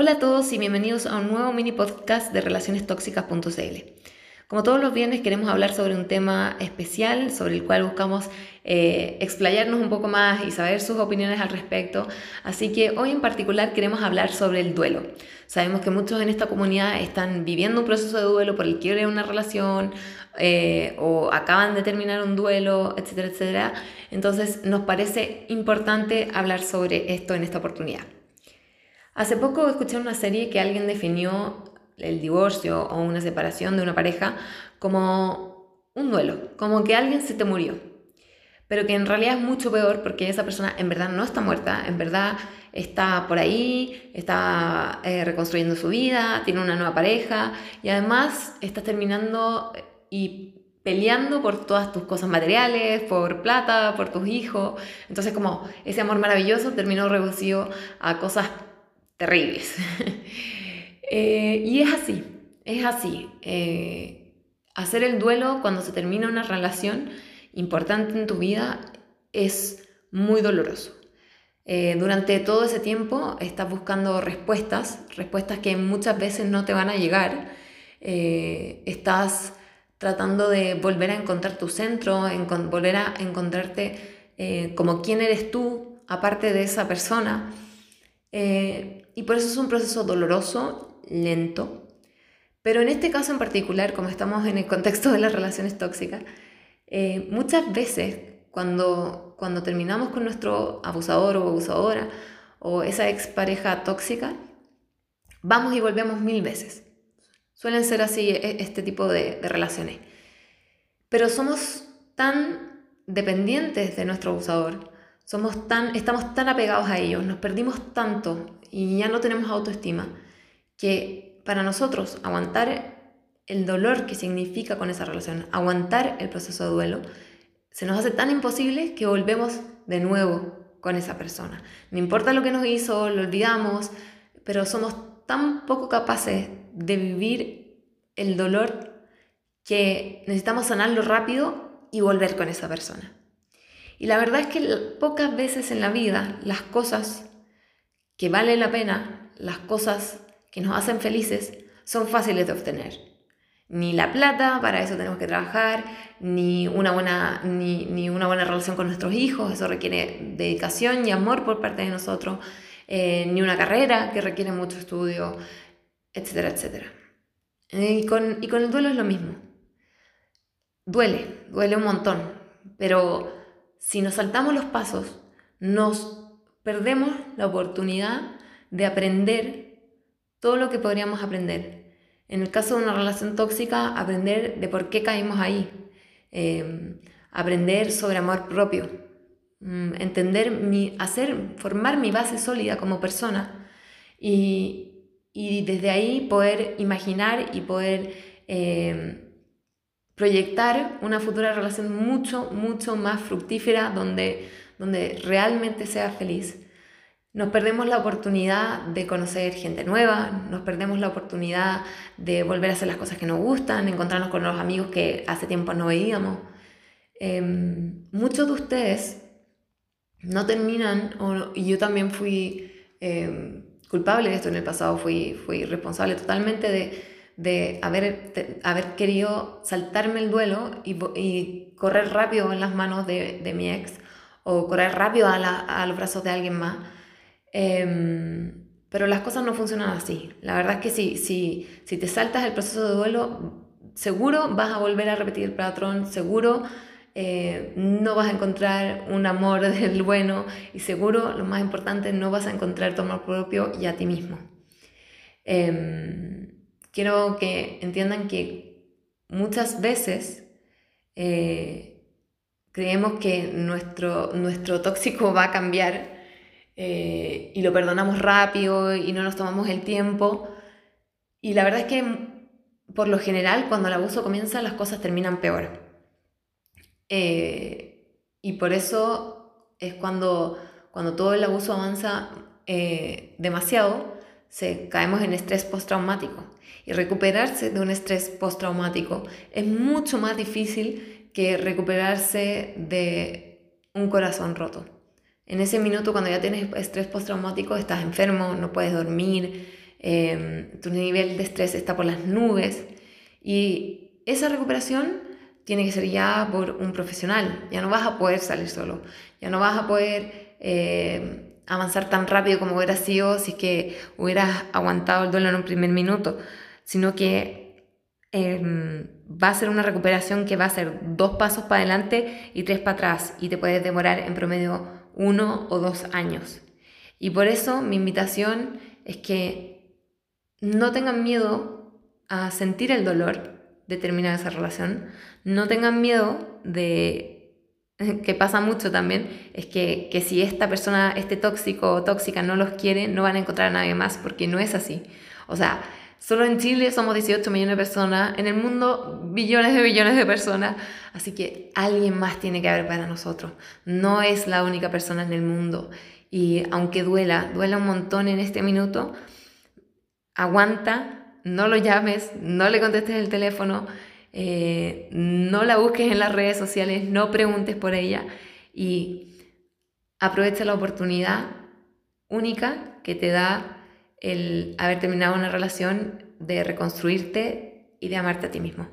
Hola a todos y bienvenidos a un nuevo mini podcast de relacionestóxicas.cl. Como todos los viernes queremos hablar sobre un tema especial sobre el cual buscamos eh, explayarnos un poco más y saber sus opiniones al respecto. Así que hoy en particular queremos hablar sobre el duelo. Sabemos que muchos en esta comunidad están viviendo un proceso de duelo por el quiebre de una relación eh, o acaban de terminar un duelo, etcétera, etcétera. Entonces nos parece importante hablar sobre esto en esta oportunidad. Hace poco escuché una serie que alguien definió el divorcio o una separación de una pareja como un duelo, como que alguien se te murió, pero que en realidad es mucho peor porque esa persona en verdad no está muerta, en verdad está por ahí, está eh, reconstruyendo su vida, tiene una nueva pareja y además está terminando eh, y peleando por todas tus cosas materiales, por plata, por tus hijos. Entonces como ese amor maravilloso terminó reducido a cosas terribles. Eh, y es así, es así. Eh, hacer el duelo cuando se termina una relación importante en tu vida es muy doloroso. Eh, durante todo ese tiempo estás buscando respuestas, respuestas que muchas veces no te van a llegar. estás tratando de volver a encontrar tu centro, en, volver a encontrarte como quién eres tú, aparte de esa persona. Y por eso es un proceso doloroso, lento. Pero en este caso en particular, como estamos en el contexto de las relaciones tóxicas, eh, muchas veces cuando, cuando terminamos con nuestro abusador o abusadora o esa expareja tóxica, vamos y volvemos mil veces. Suelen ser así e, este tipo de relaciones. Pero somos tan dependientes de nuestro abusador, somos tan, estamos tan apegados a ellos, nos perdimos tanto y ya no tenemos autoestima, que para nosotros aguantar el dolor que significa con esa relación, aguantar el proceso de duelo, se nos hace tan imposible que volvemos de nuevo con esa persona. No importa lo que nos hizo, lo olvidamos, pero somos tan poco capaces de vivir el dolor que necesitamos sanarlo rápido y volver con esa persona. Y la verdad es que pocas veces en la vida las cosas que vale la pena, las cosas que nos hacen felices, son fáciles de obtener. Ni la plata, para eso tenemos que trabajar, ni una buena, ni, una buena relación con nuestros hijos, eso requiere dedicación y amor por parte de nosotros, eh, ni una carrera que requiere mucho estudio, etcétera, etcétera. y, con, y con el duelo es lo mismo. Duele, duele un montón, pero si nos saltamos los pasos, nos perdemos la oportunidad de aprender todo lo que podríamos aprender. En el caso de una relación tóxica, aprender de por qué caímos ahí, eh, aprender sobre amor propio, mm, entender mi, hacer, formar mi base sólida como persona y, y desde ahí poder imaginar y poder eh, proyectar una futura relación mucho, mucho más fructífera donde donde realmente sea feliz. Nos perdemos la oportunidad de conocer gente nueva, nos perdemos la oportunidad de volver a hacer las cosas que nos gustan, encontrarnos con los amigos que hace tiempo no veíamos. Em, muchos de ustedes no terminan, y yo también fui em, culpable de esto en el pasado, fui, fui responsable totalmente de, de haber, haber querido saltarme el duelo y, correr rápido en las manos de, mi ex o correr rápido a, los brazos de alguien más. Em, pero las cosas no funcionan así. La verdad es que si, si, si te saltas el proceso de duelo, seguro vas a volver a repetir el patrón, seguro eh, no vas a encontrar un amor del bueno y seguro, lo más importante, no vas a encontrar tu amor propio y a ti mismo. Em, quiero que entiendan que muchas veces eh, creemos que nuestro, nuestro tóxico va a cambiar eh, y lo perdonamos rápido y no nos tomamos el tiempo. Y la verdad es que por lo general cuando el abuso comienza las cosas terminan peor. Eh, y por eso es cuando, cuando todo el abuso avanza demasiado, se, caemos en estrés postraumático. Y recuperarse de un estrés postraumático es mucho más difícil que recuperarse de un corazón roto. En ese minuto, cuando ya tienes estrés postraumático, estás enfermo, no puedes dormir, em, tu nivel de estrés está por las nubes y esa recuperación tiene que ser ya por un profesional, ya no vas a poder salir solo, ya no vas a poder em, avanzar tan rápido como hubiera sido si es que hubieras aguantado el duelo en un primer minuto, sino que em, va a ser una recuperación que va a ser dos pasos para adelante y tres para atrás y te puedes demorar en promedio uno o dos años. Y por eso mi invitación es que no tengan miedo a sentir el dolor de terminar esa relación, no tengan miedo de que pasa mucho también, es que, que, si esta persona, este tóxico o tóxica no los quiere, no van a encontrar a nadie más, porque no es así. O sea, solo en Chile somos 18 millones de personas, en el mundo billones de billones de personas, así que alguien más tiene que haber para nosotros. No es la única persona en el mundo. Y aunque duela, duela un montón en este minuto, aguanta, no lo llames, no le contestes el teléfono, eh, no la busques en las redes sociales, no preguntes por ella y aprovecha la oportunidad única que te da el haber terminado una relación de reconstruirte y de amarte a ti mismo.